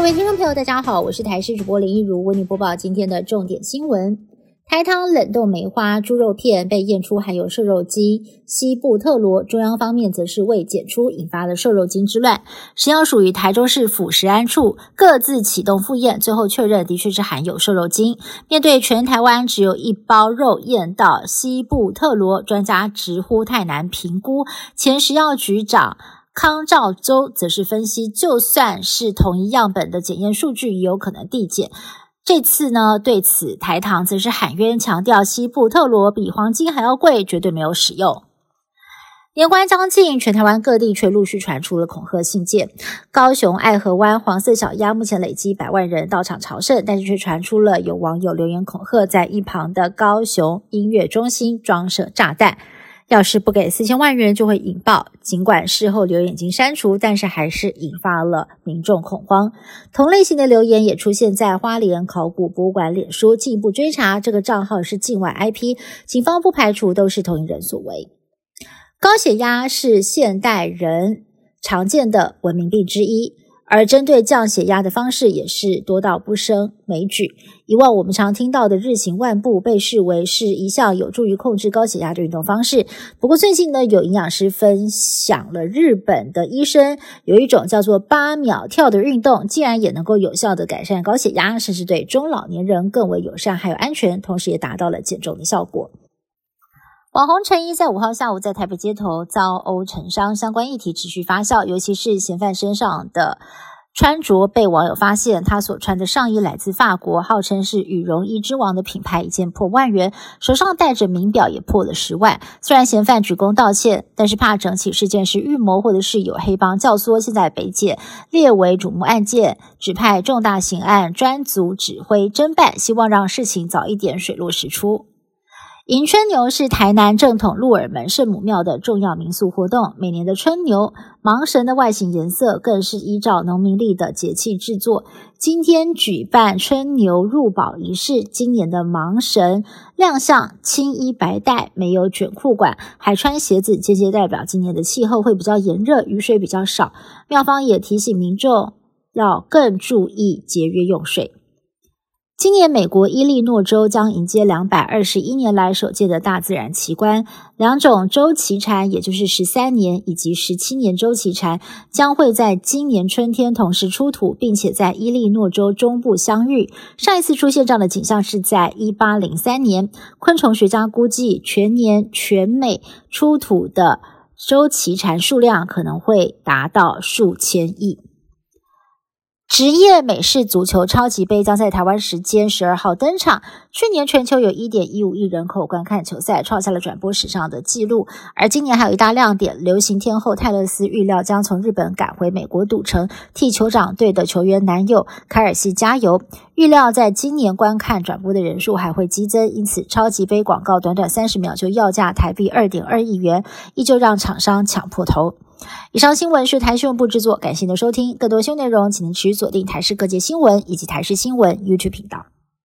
各位听众朋友，大家好，我是台视主播林一如，为您播报今天的重点新闻。台糖冷冻梅花猪肉片被验出含有瘦肉精西布特罗，中央方面则是未检出，引发了瘦肉精之乱。食药署与台州市府食安处各自启动复验，最后确认的确是含有瘦肉精。面对全台湾只有一包肉验到西布特罗，专家直呼太难评估。前食药局长。康兆洲则是分析，就算是同一样本的检验数据，也有可能递减。这次呢，对此台糖则是喊冤，强调西部特罗比黄金还要贵，绝对没有使用。年关将近，全台湾各地却陆续传出了恐吓信件。高雄爱河湾黄色小鸭目前累积百万人到场朝圣，但是却传出了有网友留言恐吓，在一旁的高雄音乐中心装设炸弹。要是不给四千万元，就会引爆。尽管事后留言已经删除，但是还是引发了民众恐慌。同类型的留言也出现在花莲考古博物馆脸书，进一步追查这个账号是境外 IP，警方不排除都是同一人所为。高血压是现代人常见的文明病之一。而针对降血压的方式也是多到不胜枚举。以往我们常听到的日行万步被视为是一项有助于控制高血压的运动方式。不过最近呢，有营养师分享了日本的医生有一种叫做八秒跳的运动，竟然也能够有效的改善高血压，甚至对中老年人更为友善还有安全，同时也达到了减重的效果。网红陈怡在五号下午在台北街头遭殴成伤，相关议题持续发酵，尤其是嫌犯身上的穿着被网友发现，他所穿的上衣来自法国，号称是羽绒衣之王的品牌，一件破万元，手上戴着名表也破了十万。虽然嫌犯鞠躬道歉，但是怕整起事件是预谋或者是有黑帮教唆，现在北检列为瞩目案件，指派重大刑案专组指挥侦办，希望让事情早一点水落石出。迎春牛是台南正统鹿耳门圣母庙的重要民俗活动。每年的春牛芒神的外形颜色更是依照农民历的节气制作。今天举办春牛入宝仪式，今年的芒神亮相青衣白带，没有卷裤管，还穿鞋子，间接代表今年的气候会比较炎热，雨水比较少。庙方也提醒民众要更注意节约用水。今年，美国伊利诺州将迎接两百二十一年来首届的大自然奇观。两种周期蝉，也就是十三年以及十七年周期蝉，将会在今年春天同时出土，并且在伊利诺州中部相遇。上一次出现这样的景象是在一八零三年。昆虫学家估计，全年全美出土的周期蝉数量可能会达到数千亿。职业美式足球超级杯将在台湾时间十二号登场。去年全球有一点一五亿人口观看球赛，创下了转播史上的纪录。而今年还有一大亮点，流行天后泰勒斯预料将从日本赶回美国赌城，替酋长队的球员男友凯尔西加油。预料在今年观看转播的人数还会激增，因此超级杯广告短短三十秒就要价台币二点二亿元，依旧让厂商抢破头。以上新闻是台新闻部制作，感谢您的收听。更多新闻内容，请您持续锁定台视各界新闻以及台视新闻 YouTube 频道。